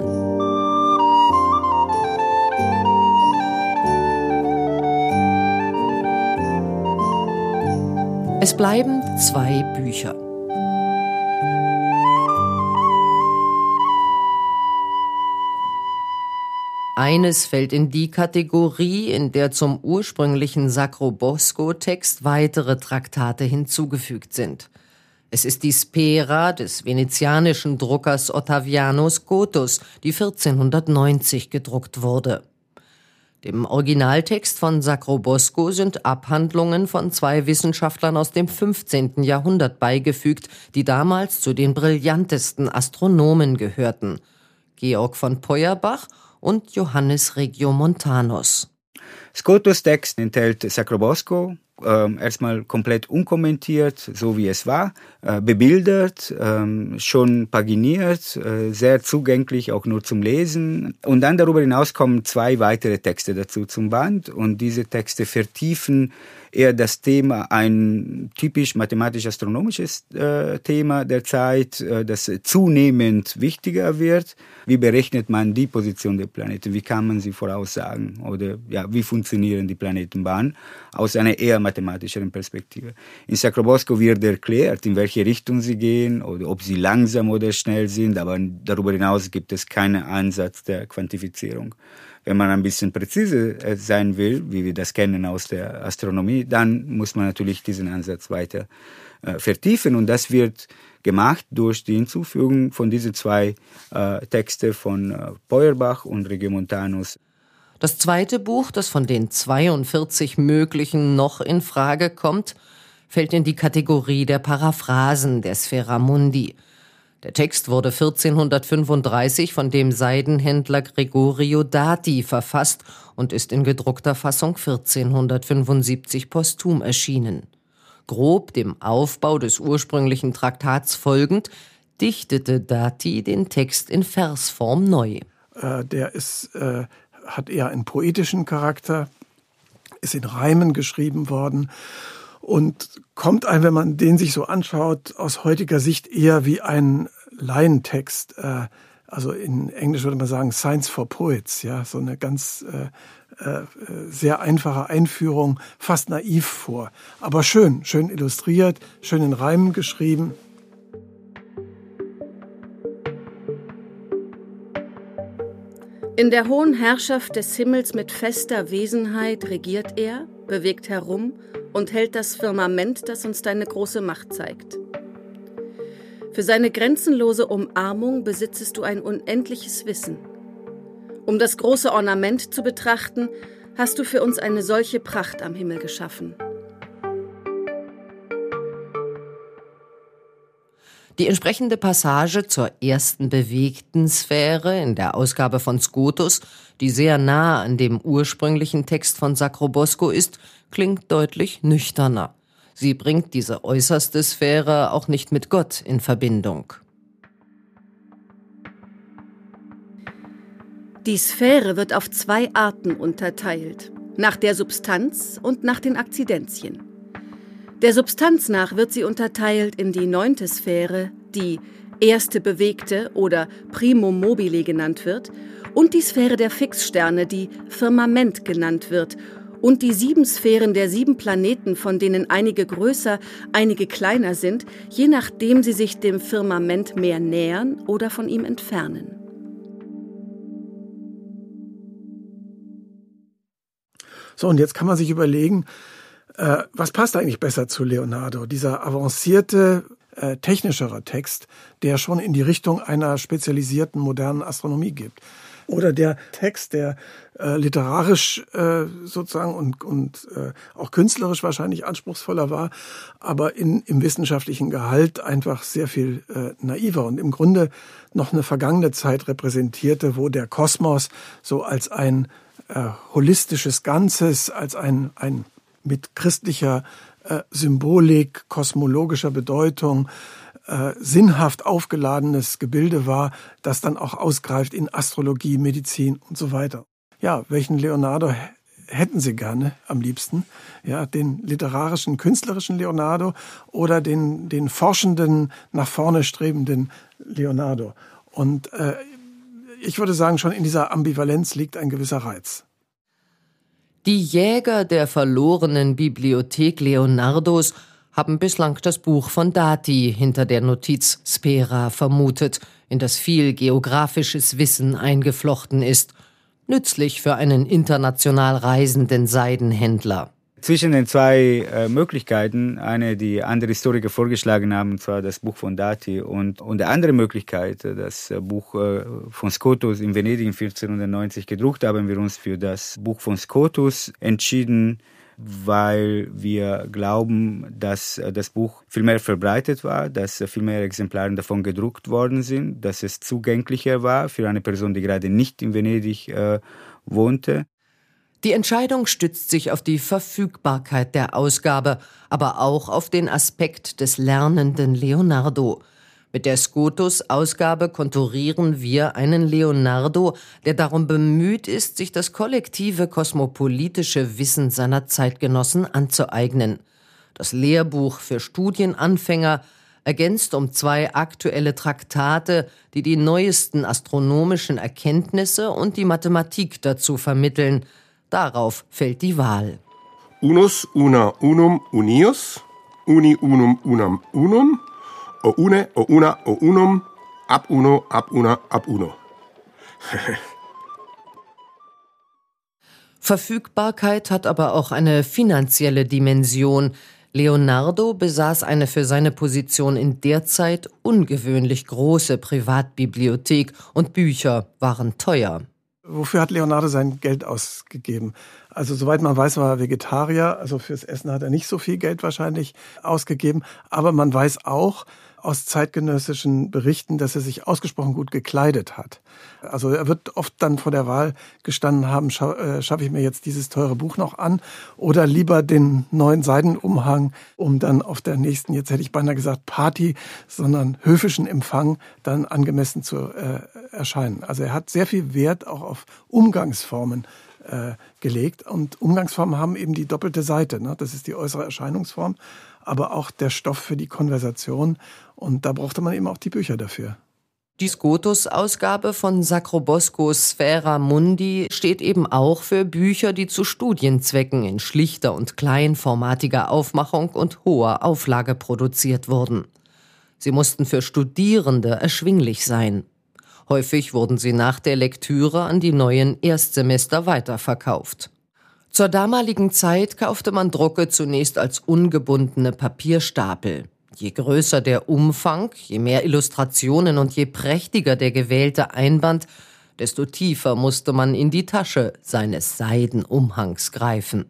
Es bleiben zwei Bücher. Eines fällt in die Kategorie, in der zum ursprünglichen Sacrobosco-Text weitere Traktate hinzugefügt sind. Es ist die Spera des venezianischen Druckers Ottaviano Scotus, die 1490 gedruckt wurde. Dem Originaltext von Sacrobosco sind Abhandlungen von zwei Wissenschaftlern aus dem 15. Jahrhundert beigefügt, die damals zu den brillantesten Astronomen gehörten. Georg von Peuerbach und Johannes Regiomontanus. Scotus Text enthält Sacrobosco, äh, erstmal komplett unkommentiert, so wie es war, äh, bebildert, äh, schon paginiert, äh, sehr zugänglich auch nur zum Lesen. Und dann darüber hinaus kommen zwei weitere Texte dazu zum Band und diese Texte vertiefen eher das Thema, ein typisch mathematisch-astronomisches äh, Thema der Zeit, äh, das zunehmend wichtiger wird. Wie berechnet man die Position der Planeten? Wie kann man sie voraussagen? Oder ja, wie funktionieren die Planetenbahnen aus einer eher mathematischeren Perspektive? In Sacrobosco wird erklärt, in welche Richtung sie gehen oder ob sie langsam oder schnell sind, aber darüber hinaus gibt es keinen Ansatz der Quantifizierung. Wenn man ein bisschen präzise äh, sein will, wie wir das kennen aus der Astronomie, dann muss man natürlich diesen Ansatz weiter äh, vertiefen und das wird gemacht durch die Hinzufügung von diesen zwei äh, Texte von äh, Peuerbach und Regiomontanus. Das zweite Buch, das von den 42 möglichen noch in Frage kommt, fällt in die Kategorie der Paraphrasen der Sphera Mundi. Der Text wurde 1435 von dem Seidenhändler Gregorio Dati verfasst und ist in gedruckter Fassung 1475 posthum erschienen. Grob dem Aufbau des ursprünglichen Traktats folgend, dichtete Dati den Text in Versform neu. Äh, der ist, äh, hat eher einen poetischen Charakter, ist in Reimen geschrieben worden und kommt einem, wenn man den sich so anschaut, aus heutiger Sicht eher wie ein Laientext. Äh, Also in Englisch würde man sagen Science for Poets, ja, so eine ganz äh, äh, sehr einfache Einführung, fast naiv vor, aber schön, schön illustriert, schön in Reimen geschrieben. In der hohen Herrschaft des Himmels mit fester Wesenheit regiert er, bewegt herum und hält das Firmament, das uns deine große Macht zeigt. Für seine grenzenlose Umarmung besitzest du ein unendliches Wissen. Um das große Ornament zu betrachten, hast du für uns eine solche Pracht am Himmel geschaffen. Die entsprechende Passage zur ersten bewegten Sphäre in der Ausgabe von Scotus, die sehr nah an dem ursprünglichen Text von Sacrobosco ist, klingt deutlich nüchterner. Sie bringt diese äußerste Sphäre auch nicht mit Gott in Verbindung. Die Sphäre wird auf zwei Arten unterteilt, nach der Substanz und nach den Akzidenzien. Der Substanz nach wird sie unterteilt in die neunte Sphäre, die erste bewegte oder Primum mobile genannt wird, und die Sphäre der Fixsterne, die Firmament genannt wird, und die sieben Sphären der sieben Planeten, von denen einige größer, einige kleiner sind, je nachdem sie sich dem Firmament mehr nähern oder von ihm entfernen. So, und jetzt kann man sich überlegen, äh, was passt eigentlich besser zu Leonardo? Dieser avancierte, äh, technischere Text, der schon in die Richtung einer spezialisierten modernen Astronomie gibt. Oder der Text, der äh, literarisch äh, sozusagen und, und äh, auch künstlerisch wahrscheinlich anspruchsvoller war, aber in, im wissenschaftlichen Gehalt einfach sehr viel äh, naiver und im Grunde noch eine vergangene Zeit repräsentierte, wo der Kosmos so als ein äh, holistisches Ganzes, als ein, ein mit christlicher äh, Symbolik, kosmologischer Bedeutung, äh, sinnhaft aufgeladenes Gebilde war, das dann auch ausgreift in Astrologie, Medizin und so weiter. Ja, welchen Leonardo hätten Sie gerne am liebsten? Ja, den literarischen, künstlerischen Leonardo oder den, den forschenden, nach vorne strebenden Leonardo? Und äh, ich würde sagen, schon in dieser Ambivalenz liegt ein gewisser Reiz. Die Jäger der verlorenen Bibliothek Leonardos haben bislang das Buch von Dati hinter der Notiz Spera vermutet, in das viel geografisches Wissen eingeflochten ist, nützlich für einen international reisenden Seidenhändler zwischen den zwei äh, Möglichkeiten, eine, die andere Historiker vorgeschlagen haben, und zwar das Buch von Dati und, und die andere Möglichkeit, äh, das äh, Buch äh, von Scotus in Venedig in 1490 gedruckt, haben wir uns für das Buch von Scotus entschieden, weil wir glauben, dass äh, das Buch viel mehr verbreitet war, dass viel mehr Exemplare davon gedruckt worden sind, dass es zugänglicher war für eine Person, die gerade nicht in Venedig äh, wohnte. Die Entscheidung stützt sich auf die Verfügbarkeit der Ausgabe, aber auch auf den Aspekt des lernenden Leonardo. Mit der Scotus-Ausgabe konturieren wir einen Leonardo, der darum bemüht ist, sich das kollektive kosmopolitische Wissen seiner Zeitgenossen anzueignen. Das Lehrbuch für Studienanfänger ergänzt um zwei aktuelle Traktate, die die neuesten astronomischen Erkenntnisse und die Mathematik dazu vermitteln – Darauf fällt die Wahl. Unus una unum unius, uni unum unam unum, o une o una o unum, ab uno ab una ab uno. <laughs> Verfügbarkeit hat aber auch eine finanzielle Dimension. Leonardo besaß eine für seine Position in der Zeit ungewöhnlich große Privatbibliothek und Bücher waren teuer. Wofür hat Leonardo sein Geld ausgegeben? Also soweit man weiß, war er Vegetarier, also fürs Essen hat er nicht so viel Geld wahrscheinlich ausgegeben. Aber man weiß auch, aus zeitgenössischen Berichten, dass er sich ausgesprochen gut gekleidet hat. Also er wird oft dann vor der Wahl gestanden haben, äh, schaffe ich mir jetzt dieses teure Buch noch an oder lieber den neuen Seidenumhang, um dann auf der nächsten, jetzt hätte ich beinahe gesagt Party, sondern höfischen Empfang dann angemessen zu äh, erscheinen. Also er hat sehr viel Wert auch auf Umgangsformen äh, gelegt und Umgangsformen haben eben die doppelte Seite. Ne? Das ist die äußere Erscheinungsform aber auch der Stoff für die Konversation. Und da brauchte man eben auch die Bücher dafür. Die Scotus-Ausgabe von Sacrobosco Sphera Mundi steht eben auch für Bücher, die zu Studienzwecken in schlichter und kleinformatiger Aufmachung und hoher Auflage produziert wurden. Sie mussten für Studierende erschwinglich sein. Häufig wurden sie nach der Lektüre an die neuen Erstsemester weiterverkauft. Zur damaligen Zeit kaufte man Drucke zunächst als ungebundene Papierstapel. Je größer der Umfang, je mehr Illustrationen und je prächtiger der gewählte Einband, desto tiefer musste man in die Tasche seines Seidenumhangs greifen.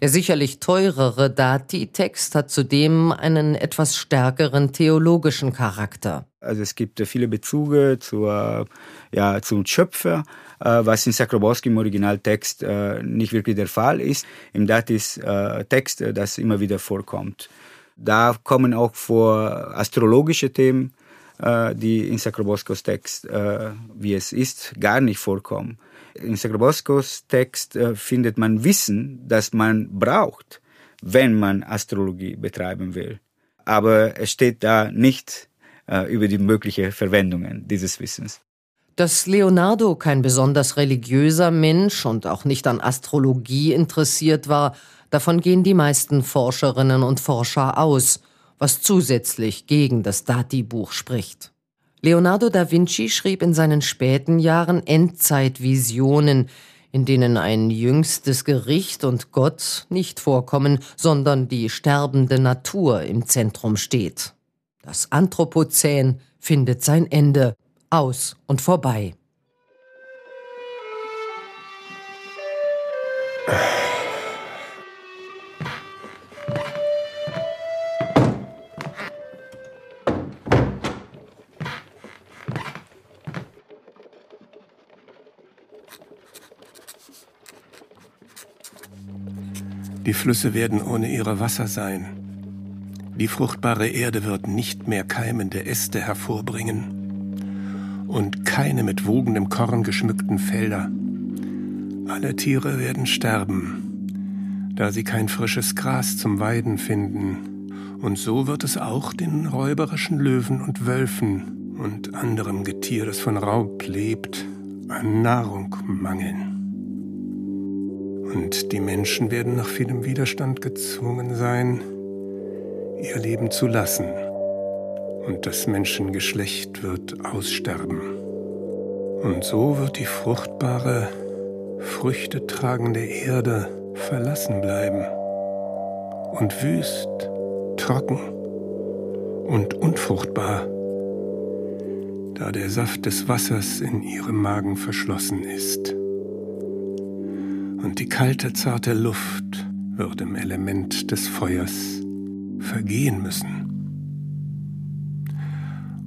Der sicherlich teurere Dati-Text hat zudem einen etwas stärkeren theologischen Charakter. Also es gibt viele Bezüge zur, ja, zum Schöpfer, was in Sakrobowski im Originaltext äh, nicht wirklich der Fall ist. Im Datis-Text, äh, das immer wieder vorkommt. Da kommen auch vor astrologische Themen, äh, die in Sakroboskos Text, äh, wie es ist, gar nicht vorkommen. In Sakroboskos Text äh, findet man Wissen, das man braucht, wenn man Astrologie betreiben will. Aber es steht da nicht über die möglichen Verwendungen dieses Wissens. Dass Leonardo kein besonders religiöser Mensch und auch nicht an Astrologie interessiert war, Davon gehen die meisten Forscherinnen und Forscher aus, was zusätzlich gegen das Dati-Buch spricht. Leonardo da Vinci schrieb in seinen späten Jahren Endzeitvisionen, in denen ein jüngstes Gericht und Gott nicht vorkommen, sondern die sterbende Natur im Zentrum steht. Das Anthropozän findet sein Ende, aus und vorbei. Die Flüsse werden ohne ihre Wasser sein. Die fruchtbare Erde wird nicht mehr keimende Äste hervorbringen und keine mit wogendem Korn geschmückten Felder. Alle Tiere werden sterben, da sie kein frisches Gras zum Weiden finden. Und so wird es auch den räuberischen Löwen und Wölfen und anderem Getier, das von Raub lebt, an Nahrung mangeln. Und die Menschen werden nach vielem Widerstand gezwungen sein, ihr Leben zu lassen. Und das Menschengeschlecht wird aussterben. Und so wird die fruchtbare, früchtetragende Erde verlassen bleiben und wüst, trocken und unfruchtbar, da der Saft des Wassers in ihrem Magen verschlossen ist und die kalte, zarte Luft wird im Element des Feuers vergehen müssen.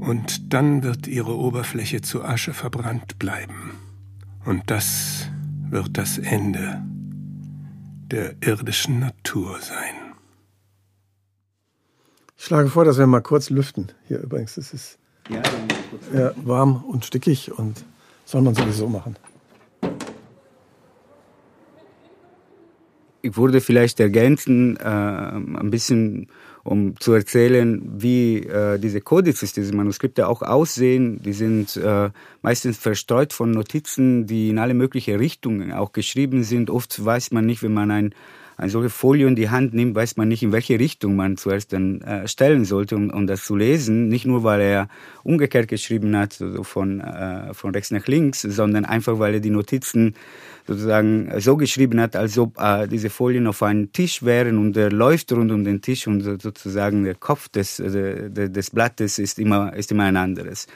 Und dann wird ihre Oberfläche zu Asche verbrannt bleiben. Und das wird das Ende der irdischen Natur sein. Ich schlage vor, dass wir mal kurz lüften. Hier übrigens, es ist ja, warm und stickig und soll man sowieso machen. ich würde vielleicht ergänzen, äh, ein bisschen, um zu erzählen, wie äh, diese Kodizes, diese Manuskripte auch aussehen. Die sind äh, meistens verstreut von Notizen, die in alle möglichen Richtungen auch geschrieben sind. Oft weiß man nicht, wenn man ein eine solche Folie in die Hand nimmt, weiß man nicht, in welche Richtung man zuerst dann äh, stellen sollte, um, um das zu lesen. Nicht nur, weil er umgekehrt geschrieben hat, also von, äh, von rechts nach links, sondern einfach, weil er die Notizen sozusagen so geschrieben hat, als ob äh, diese Folien auf einem Tisch wären und er läuft rund um den Tisch und sozusagen der Kopf des, äh, des Blattes ist immer, ist immer ein anderes.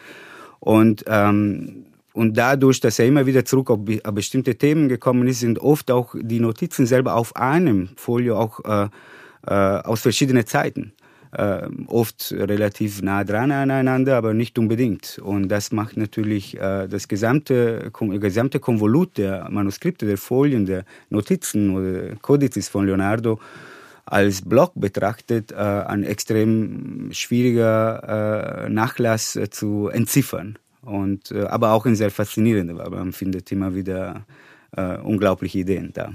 Und, ähm, und dadurch, dass er immer wieder zurück auf bestimmte Themen gekommen ist, sind oft auch die Notizen selber auf einem Folio auch äh, äh, aus verschiedenen Zeiten äh, oft relativ nah dran aneinander, aber nicht unbedingt. Und das macht natürlich äh, das gesamte, gesamte Konvolut der Manuskripte, der Folien, der Notizen oder Kodizes von Leonardo als Block betrachtet äh, ein extrem schwieriger äh, Nachlass äh, zu entziffern. Und, äh, aber auch ein sehr faszinierender, weil man findet immer wieder äh, unglaubliche Ideen da.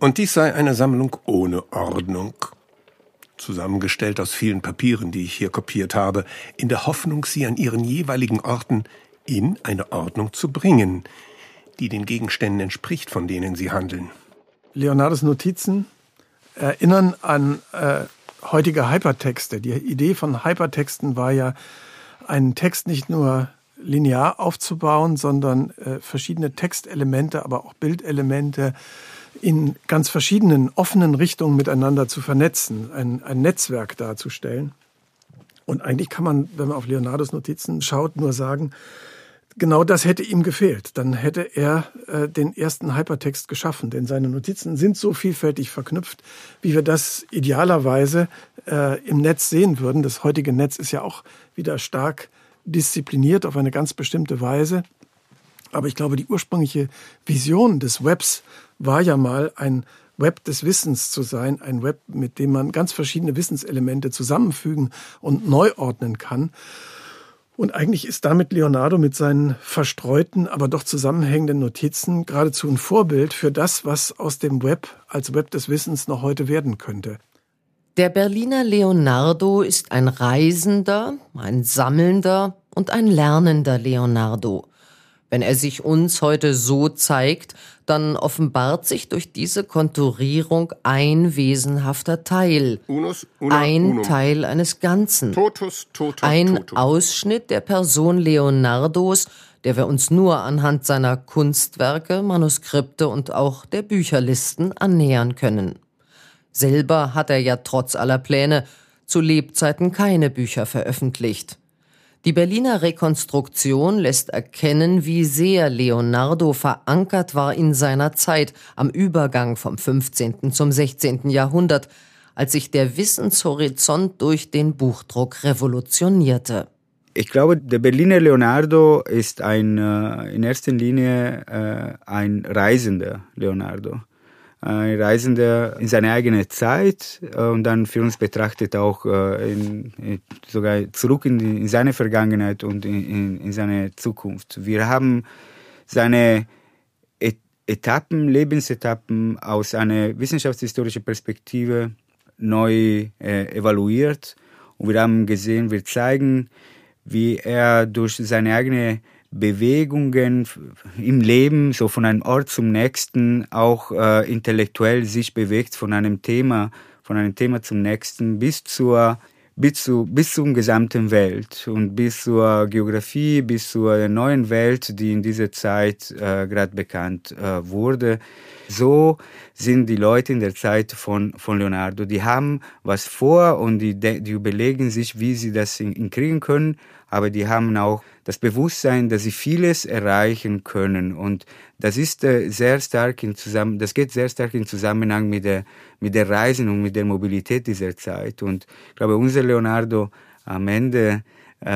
Und dies sei eine Sammlung ohne Ordnung zusammengestellt aus vielen Papieren, die ich hier kopiert habe, in der Hoffnung, sie an ihren jeweiligen Orten in eine Ordnung zu bringen, die den Gegenständen entspricht, von denen sie handeln. Leonardos Notizen erinnern an äh, heutige Hypertexte. Die Idee von Hypertexten war ja, einen Text nicht nur linear aufzubauen, sondern äh, verschiedene Textelemente, aber auch Bildelemente in ganz verschiedenen offenen Richtungen miteinander zu vernetzen, ein, ein Netzwerk darzustellen. Und eigentlich kann man, wenn man auf Leonardos Notizen schaut, nur sagen, genau das hätte ihm gefehlt. Dann hätte er äh, den ersten Hypertext geschaffen, denn seine Notizen sind so vielfältig verknüpft, wie wir das idealerweise äh, im Netz sehen würden. Das heutige Netz ist ja auch wieder stark diszipliniert auf eine ganz bestimmte Weise. Aber ich glaube, die ursprüngliche Vision des Webs war ja mal ein Web des Wissens zu sein, ein Web, mit dem man ganz verschiedene Wissenselemente zusammenfügen und neu ordnen kann. Und eigentlich ist damit Leonardo mit seinen verstreuten, aber doch zusammenhängenden Notizen geradezu ein Vorbild für das, was aus dem Web als Web des Wissens noch heute werden könnte. Der Berliner Leonardo ist ein Reisender, ein Sammelnder und ein lernender Leonardo. Wenn er sich uns heute so zeigt, dann offenbart sich durch diese Konturierung ein wesenhafter Teil. Unus, una, ein unum. Teil eines Ganzen. Totus, totus, ein totus. Ausschnitt der Person Leonardos, der wir uns nur anhand seiner Kunstwerke, Manuskripte und auch der Bücherlisten annähern können. Selber hat er ja trotz aller Pläne zu Lebzeiten keine Bücher veröffentlicht. Die Berliner Rekonstruktion lässt erkennen, wie sehr Leonardo verankert war in seiner Zeit am Übergang vom 15. zum 16. Jahrhundert, als sich der Wissenshorizont durch den Buchdruck revolutionierte. Ich glaube, der Berliner Leonardo ist ein, äh, in erster Linie äh, ein reisender Leonardo ein Reisender in seine eigene Zeit äh, und dann für uns betrachtet auch äh, in, sogar zurück in, die, in, seine Vergangenheit und in, in, seine Zukunft. Wir haben seine Etappen, Lebensetappen aus einer wissenschaftshistorischen Perspektive neu äh, evaluiert und wir haben gesehen, wir zeigen, wie er durch seine eigene Bewegungen im Leben, so von einem Ort zum nächsten, auch äh, intellektuell sich bewegt von einem Thema, von einem Thema zum nächsten bis zur bis, zu, bis zum gesamten Welt und bis zur Geografie, bis zur neuen Welt, die in dieser Zeit äh, gerade bekannt äh, wurde. So sind die Leute in der Zeit von, von Leonardo. Die haben was vor und die, die überlegen sich, wie sie das hinkriegen können, aber die haben auch das Bewusstsein, dass sie vieles erreichen können. Und das ist äh, sehr stark in zusammen, das geht sehr stark in Zusammenhang mit der, mit der Reisen und mit der Mobilität dieser Zeit. Und ich glaube, unser Leonardo am Ende, äh,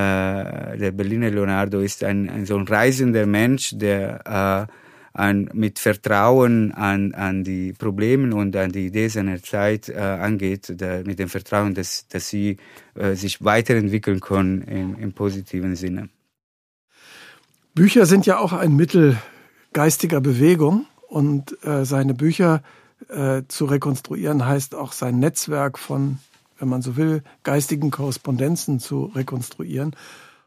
der Berliner Leonardo ist ein, ein so ein reisender Mensch, der äh, an, mit Vertrauen an, an die Probleme und an die Idee seiner Zeit äh, angeht, da, mit dem Vertrauen, dass, dass sie äh, sich weiterentwickeln können im, im positiven Sinne. Bücher sind ja auch ein Mittel geistiger Bewegung und äh, seine Bücher äh, zu rekonstruieren heißt auch sein Netzwerk von, wenn man so will, geistigen Korrespondenzen zu rekonstruieren.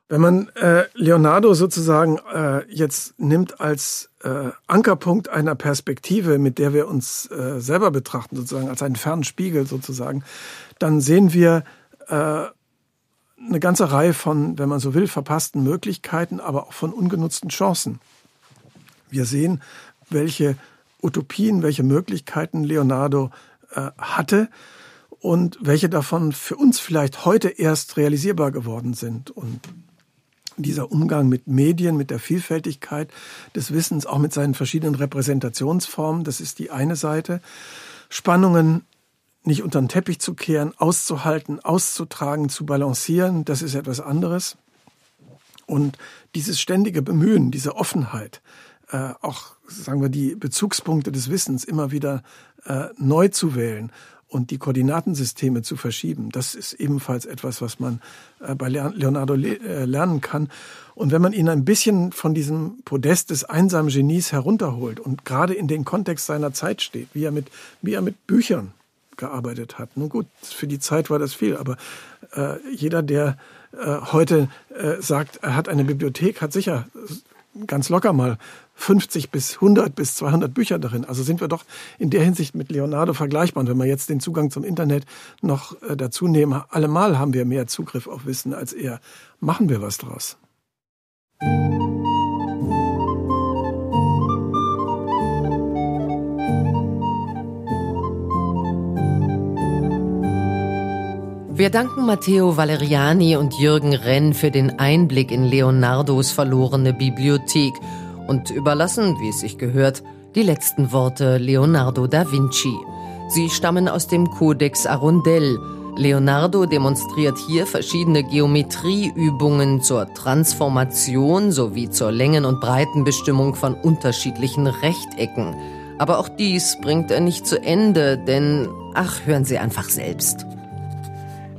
Wenn man äh, Leonardo sozusagen äh, jetzt nimmt als äh, Ankerpunkt einer Perspektive, mit der wir uns äh, selber betrachten, sozusagen als einen fernen Spiegel sozusagen, dann sehen wir äh, eine ganze Reihe von, wenn man so will, verpassten Möglichkeiten, aber auch von ungenutzten Chancen. Wir sehen, welche Utopien, welche Möglichkeiten Leonardo äh, hatte und welche davon für uns vielleicht heute erst realisierbar geworden sind. Und dieser Umgang mit Medien, mit der Vielfältigkeit des Wissens, auch mit seinen verschiedenen Repräsentationsformen, das ist die eine Seite. Spannungen nicht unter den Teppich zu kehren, auszuhalten, auszutragen, zu balancieren, das ist etwas anderes. Und dieses ständige Bemühen, diese Offenheit, äh, auch sagen wir die Bezugspunkte des Wissens immer wieder äh, neu zu wählen und die Koordinatensysteme zu verschieben, das ist ebenfalls etwas, was man äh, bei Leonardo äh, lernen kann. Und wenn man ihn ein bisschen von diesem Podest des einsamen Genies herunterholt und gerade in den Kontext seiner Zeit steht, wie er mit, wie er mit Büchern gearbeitet hat. Nun gut, für die Zeit war das viel, aber äh, jeder, der äh, heute äh, sagt, er hat eine Bibliothek, hat sicher ganz locker mal 50 bis 100 bis 200 Bücher darin. Also sind wir doch in der Hinsicht mit Leonardo vergleichbar. Und wenn wir jetzt den Zugang zum Internet noch äh, dazu nehmen, allemal haben wir mehr Zugriff auf Wissen als er. Machen wir was draus. Wir danken Matteo Valeriani und Jürgen Renn für den Einblick in Leonardos verlorene Bibliothek und überlassen, wie es sich gehört, die letzten Worte Leonardo da Vinci. Sie stammen aus dem Codex Arundel. Leonardo demonstriert hier verschiedene Geometrieübungen zur Transformation sowie zur Längen- und Breitenbestimmung von unterschiedlichen Rechtecken. Aber auch dies bringt er nicht zu Ende, denn ach, hören Sie einfach selbst.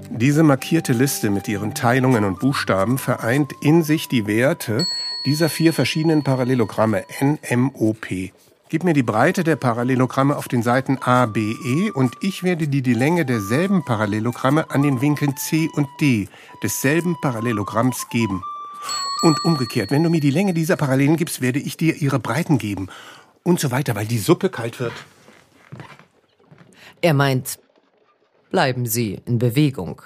Diese markierte Liste mit ihren Teilungen und Buchstaben vereint in sich die Werte dieser vier verschiedenen Parallelogramme N, M, O, P. Gib mir die Breite der Parallelogramme auf den Seiten A, B, E und ich werde dir die Länge derselben Parallelogramme an den Winkeln C und D desselben Parallelogramms geben. Und umgekehrt, wenn du mir die Länge dieser Parallelen gibst, werde ich dir ihre Breiten geben. Und so weiter, weil die Suppe kalt wird. Er meint, bleiben Sie in Bewegung.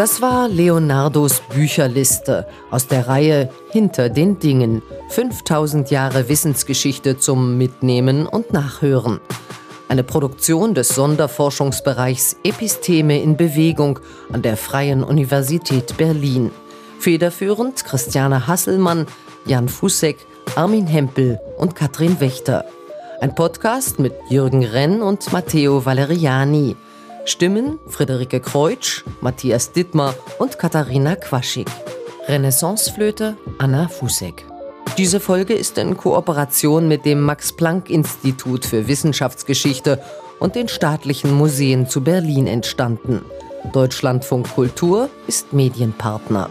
Das war Leonardos Bücherliste aus der Reihe Hinter den Dingen. 5000 Jahre Wissensgeschichte zum Mitnehmen und Nachhören. Eine Produktion des Sonderforschungsbereichs Episteme in Bewegung an der Freien Universität Berlin. Federführend Christiane Hasselmann, Jan Fussek, Armin Hempel und Katrin Wächter. Ein Podcast mit Jürgen Renn und Matteo Valeriani. Stimmen Friederike Kreutsch, Matthias Dittmar und Katharina Quaschig. Renaissanceflöte Anna Fusek. Diese Folge ist in Kooperation mit dem Max-Planck-Institut für Wissenschaftsgeschichte und den staatlichen Museen zu Berlin entstanden. Deutschlandfunk Kultur ist Medienpartner.